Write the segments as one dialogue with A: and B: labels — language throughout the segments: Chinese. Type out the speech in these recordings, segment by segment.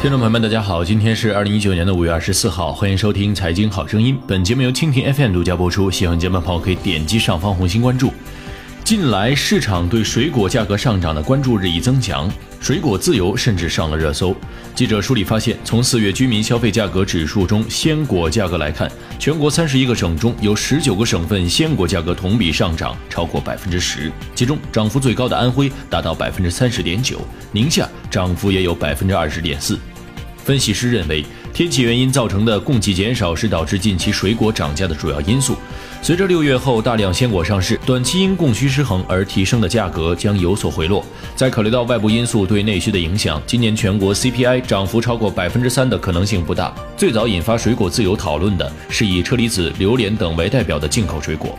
A: 听众朋友们，大家好，今天是二零一九年的五月二十四号，欢迎收听《财经好声音》。本节目由蜻蜓 FM 独家播出，喜欢节目的朋友可以点击上方红心关注。近来市场对水果价格上涨的关注日益增强，水果自由甚至上了热搜。记者梳理发现，从四月居民消费价格指数中鲜果价格来看，全国三十一个省中有十九个省份鲜果价格同比上涨超过百分之十，其中涨幅最高的安徽达到百分之三十点九，宁夏涨幅也有百分之二十点四。分析师认为，天气原因造成的供给减少是导致近期水果涨价的主要因素。随着六月后大量鲜果上市，短期因供需失衡而提升的价格将有所回落。再考虑到外部因素对内需的影响，今年全国 CPI 涨幅超过百分之三的可能性不大。最早引发水果自由讨论的是以车厘子、榴莲等为代表的进口水果，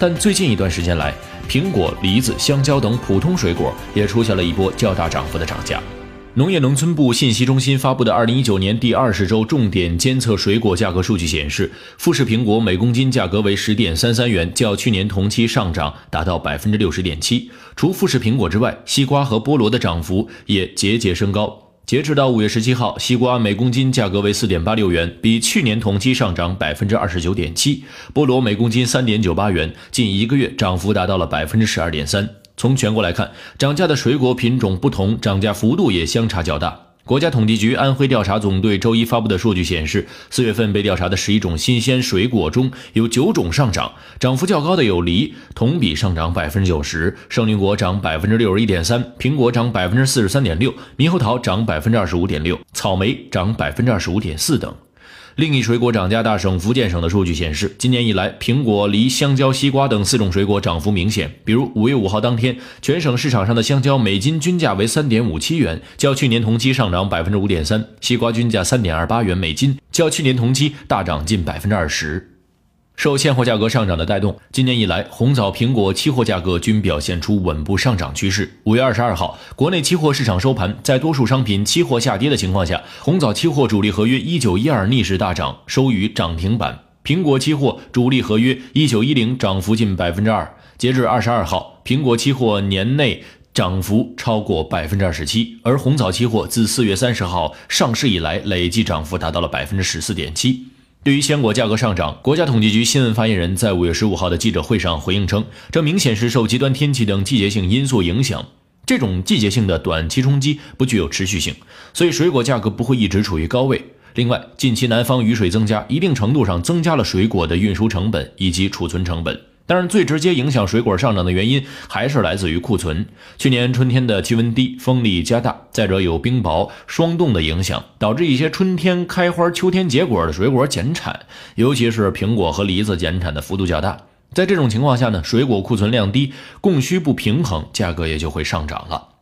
A: 但最近一段时间来，苹果、梨子、香蕉等普通水果也出现了一波较大涨幅的涨价。农业农村部信息中心发布的二零一九年第二十周重点监测水果价格数据显示，富士苹果每公斤价格为十点三三元，较去年同期上涨达到百分之六十点七。除富士苹果之外，西瓜和菠萝的涨幅也节节升高。截止到五月十七号，西瓜每公斤价格为四点八六元，比去年同期上涨百分之二十九点七。菠萝每公斤三点九八元，近一个月涨幅达到了百分之十二点三。从全国来看，涨价的水果品种不同，涨价幅度也相差较大。国家统计局安徽调查总队周一发布的数据显示，四月份被调查的十一种新鲜水果中有九种上涨，涨幅较高的有梨，同比上涨百分之九十；圣女果涨百分之六十一点三，苹果涨百分之四十三点六，猕猴桃涨百分之二十五点六，草莓涨百分之二十五点四等。另一水果涨价大省福建省的数据显示，今年以来，苹果、梨、香蕉、西瓜等四种水果涨幅明显。比如五月五号当天，全省市场上的香蕉每斤均价为三点五七元，较去年同期上涨百分之五点三；西瓜均价三点二八元每斤，较去年同期大涨近百分之二十。受现货价格上涨的带动，今年以来红枣、苹果期货价格均表现出稳步上涨趋势。五月二十二号，国内期货市场收盘，在多数商品期货下跌的情况下，红枣期货主力合约一九一二逆势大涨，收于涨停板；苹果期货主力合约一九一零涨幅近百分之二。截至二十二号，苹果期货年内涨幅超过百分之二十七，而红枣期货自四月三十号上市以来，累计涨幅达到了百分之十四点七。对于鲜果价格上涨，国家统计局新闻发言人在五月十五号的记者会上回应称，这明显是受极端天气等季节性因素影响，这种季节性的短期冲击不具有持续性，所以水果价格不会一直处于高位。另外，近期南方雨水增加，一定程度上增加了水果的运输成本以及储存成本。但是，最直接影响水果上涨的原因还是来自于库存。去年春天的气温低，风力加大，再者有冰雹、霜冻的影响，导致一些春天开花、秋天结果的水果减产，尤其是苹果和梨子减产的幅度较大。在这种情况下呢，水果库存量低，供需不平衡，价格也就会上涨了。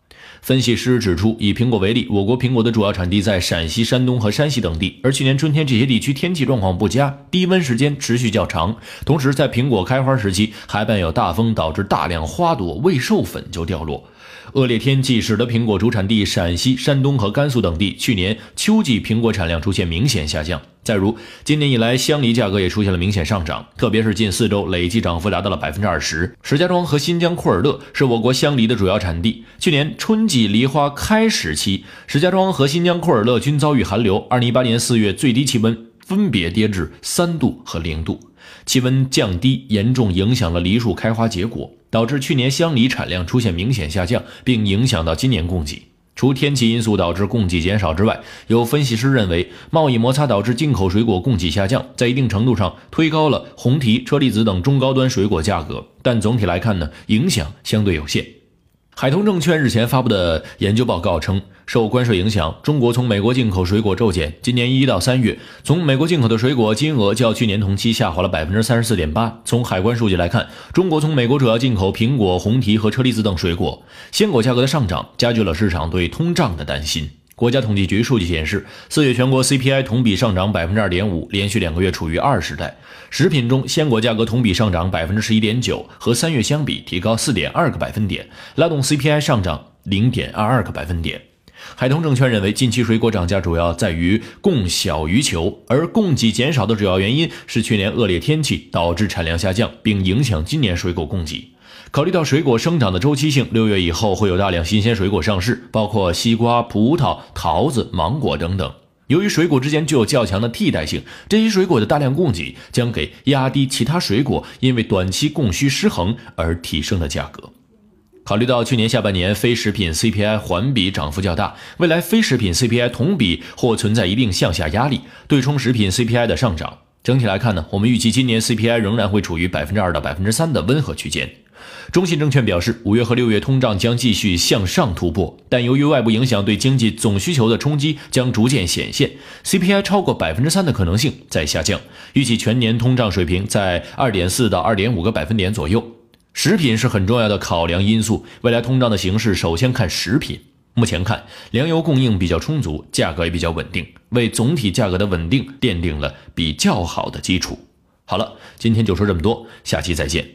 A: 分析师指出，以苹果为例，我国苹果的主要产地在陕西、山东和山西等地，而去年春天这些地区天气状况不佳，低温时间持续较长，同时在苹果开花时期还伴有大风，导致大量花朵未授粉就掉落。恶劣天气使得苹果主产地陕西、山东和甘肃等地去年秋季苹果产量出现明显下降。再如，今年以来香梨价格也出现了明显上涨，特别是近四周累计涨幅达到了百分之二十。石家庄和新疆库尔勒是我国香梨的主要产地。去年春季梨花开始期，石家庄和新疆库尔勒均遭遇寒流。二零一八年四月最低气温分别跌至三度和零度，气温降低严重影响了梨树开花结果，导致去年香梨产量出现明显下降，并影响到今年供给。除天气因素导致供给减少之外，有分析师认为，贸易摩擦导致进口水果供给下降，在一定程度上推高了红提、车厘子等中高端水果价格。但总体来看呢，影响相对有限。海通证券日前发布的研究报告称，受关税影响，中国从美国进口水果骤减。今年一到三月，从美国进口的水果金额较去年同期下滑了百分之三十四点八。从海关数据来看，中国从美国主要进口苹果、红提和车厘子等水果。鲜果价格的上涨加剧了市场对通胀的担心。国家统计局数据显示，四月全国 CPI 同比上涨百分之二点五，连续两个月处于二时代。食品中，鲜果价格同比上涨百分之十一点九，和三月相比提高四点二个百分点，拉动 CPI 上涨零点二二个百分点。海通证券认为，近期水果涨价主要在于供小于求，而供给减少的主要原因是去年恶劣天气导致产量下降，并影响今年水果供给。考虑到水果生长的周期性，六月以后会有大量新鲜水果上市，包括西瓜、葡萄、桃子、芒果等等。由于水果之间具有较强的替代性，这些水果的大量供给将给压低其他水果因为短期供需失衡而提升的价格。考虑到去年下半年非食品 CPI 环比涨幅较大，未来非食品 CPI 同比或存在一定向下压力，对冲食品 CPI 的上涨。整体来看呢，我们预计今年 CPI 仍然会处于百分之二到百分之三的温和区间。中信证券表示，五月和六月通胀将继续向上突破，但由于外部影响对经济总需求的冲击将逐渐显现，CPI 超过百分之三的可能性在下降。预计全年通胀水平在二点四到二点五个百分点左右。食品是很重要的考量因素，未来通胀的形势首先看食品。目前看，粮油供应比较充足，价格也比较稳定，为总体价格的稳定奠定了比较好的基础。好了，今天就说这么多，下期再见。